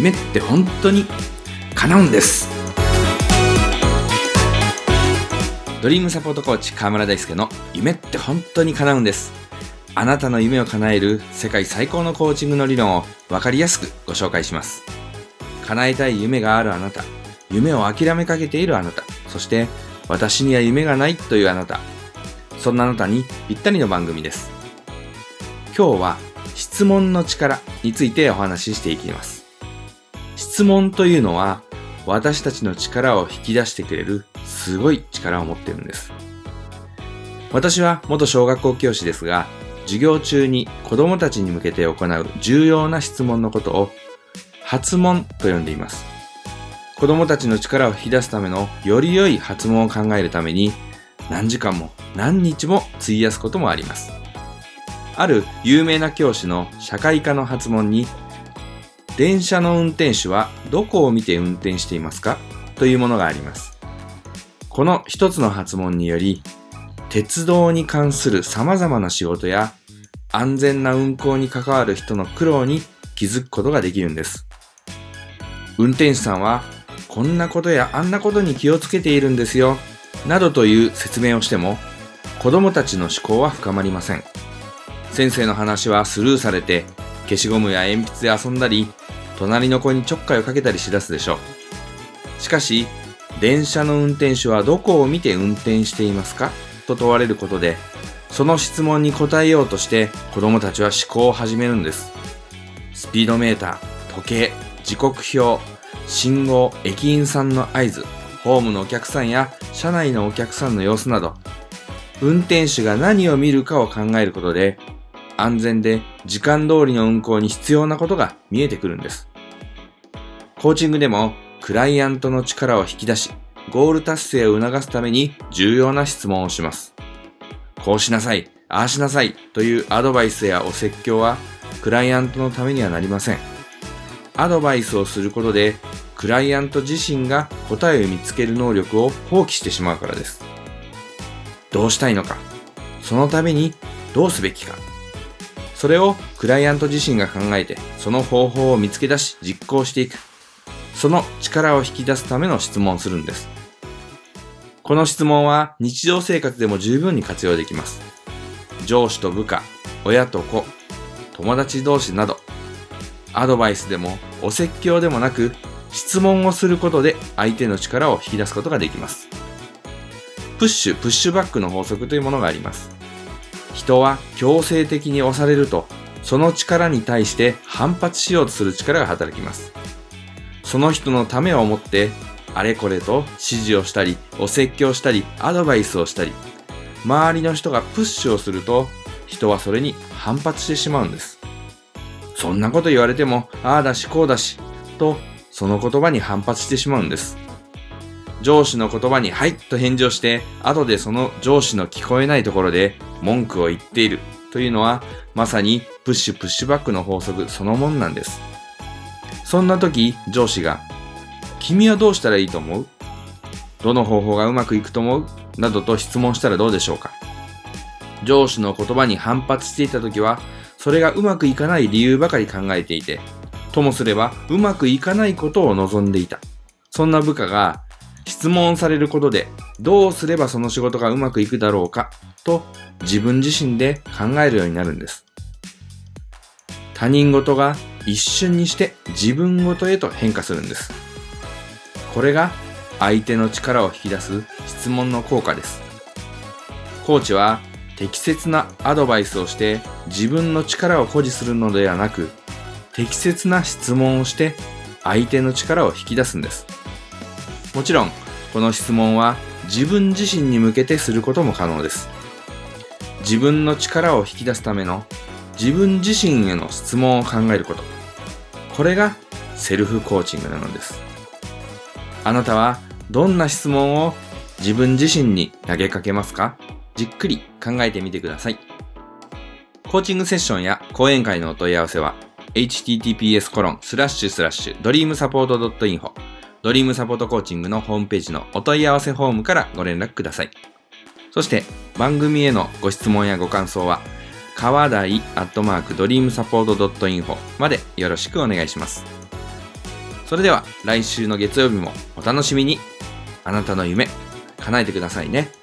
夢って本当に叶うんです。ドリームサポートコーチ河村大輔の夢って本当に叶うんです。あなたの夢を叶える世界最高のコーチングの理論を分かりやすくご紹介します。叶えたい夢があるあなた。夢を諦めかけているあなた。そして私には夢がないというあなた。そんなあなたにぴったりの番組です。今日は質問の力についてお話ししていきます。質問というのは私たちの力を引き出してくれるすごい力を持っているんです。私は元小学校教師ですが、授業中に子供たちに向けて行う重要な質問のことを発問と呼んでいます。子供たちの力を引き出すためのより良い発問を考えるために何時間も何日も費やすこともあります。ある有名な教師の社会科の発問に電車の運転手はどこを見て運転していますか？というものがあります。この一つの発問により、鉄道に関する様々な仕事や安全な運行に関わる人の苦労に気づくことができるんです。運転手さんはこんなことやあんなことに気をつけているんですよ、などという説明をしても子供たちの思考は深まりません。先生の話はスルーされて消しゴムや鉛筆で遊んだり隣の子にちょっかいをかけたりしだすでしょう。しかし、電車の運転手はどこを見て運転していますか？と問われることで、その質問に答えようとして子供たちは思考を始めるんです。スピードメーター、時計、時刻表、信号、駅員さんの合図、ホームのお客さんや車内のお客さんの様子など、運転手が何を見るかを考えることで、安全で時間通りの運行に必要なことが見えてくるんです。コーチングでもクライアントの力を引き出し、ゴール達成を促すために重要な質問をします。こうしなさい、ああしなさいというアドバイスやお説教はクライアントのためにはなりません。アドバイスをすることでクライアント自身が答えを見つける能力を放棄してしまうからです。どうしたいのか、そのためにどうすべきか、それをクライアント自身が考えて、その方法を見つけ出し実行していく。その力を引き出すための質問をするんです。この質問は日常生活でも十分に活用できます。上司と部下、親と子、友達同士など、アドバイスでもお説教でもなく、質問をすることで相手の力を引き出すことができます。プッシュ、プッシュバックの法則というものがあります。人は強制的に押されると、その力に対して反発しようとする力が働きます。その人のためを思って、あれこれと指示をしたり、お説教したり、アドバイスをしたり、周りの人がプッシュをすると、人はそれに反発してしまうんです。そんなこと言われても、ああだしこうだし、と、その言葉に反発してしまうんです。上司の言葉にはいと返事をして、後でその上司の聞こえないところで文句を言っているというのは、まさにプッシュプッシュバックの法則そのもんなんです。そんな時、上司が、君はどうしたらいいと思う？どの方法がうまくいくと思う？などと質問したらどうでしょうか上司の言葉に反発していた時は、それがうまくいかない理由ばかり考えていて、ともすればうまくいかないことを望んでいた。そんな部下が質問されることでどうすればその仕事がうまくいくだろうかと自分自身で考えるようになるんです。他人事が一瞬にして自分事へと変化するんです。これが相手の力を引き出す質問の効果です。コーチは適切なアドバイスをして自分の力を誇示するのではなく適切な質問をして相手の力を引き出すんです。もちろん、この質問は自分自身に向けてすることも可能です。自分の力を引き出すための自分自身への質問を考えること。これがセルフコーチングなのです。あなたはどんな質問を自分自身に投げかけますか？じっくり考えてみてください。コーチングセッションや講演会のお問い合わせは https ドリームサポートコーチングのホームページのお問い合わせフォームからご連絡ください。そして番組へのご質問やご感想は、川台アットマークドリームサポート .info までよろしくお願いします。それでは来週の月曜日もお楽しみに。あなたの夢、叶えてくださいね。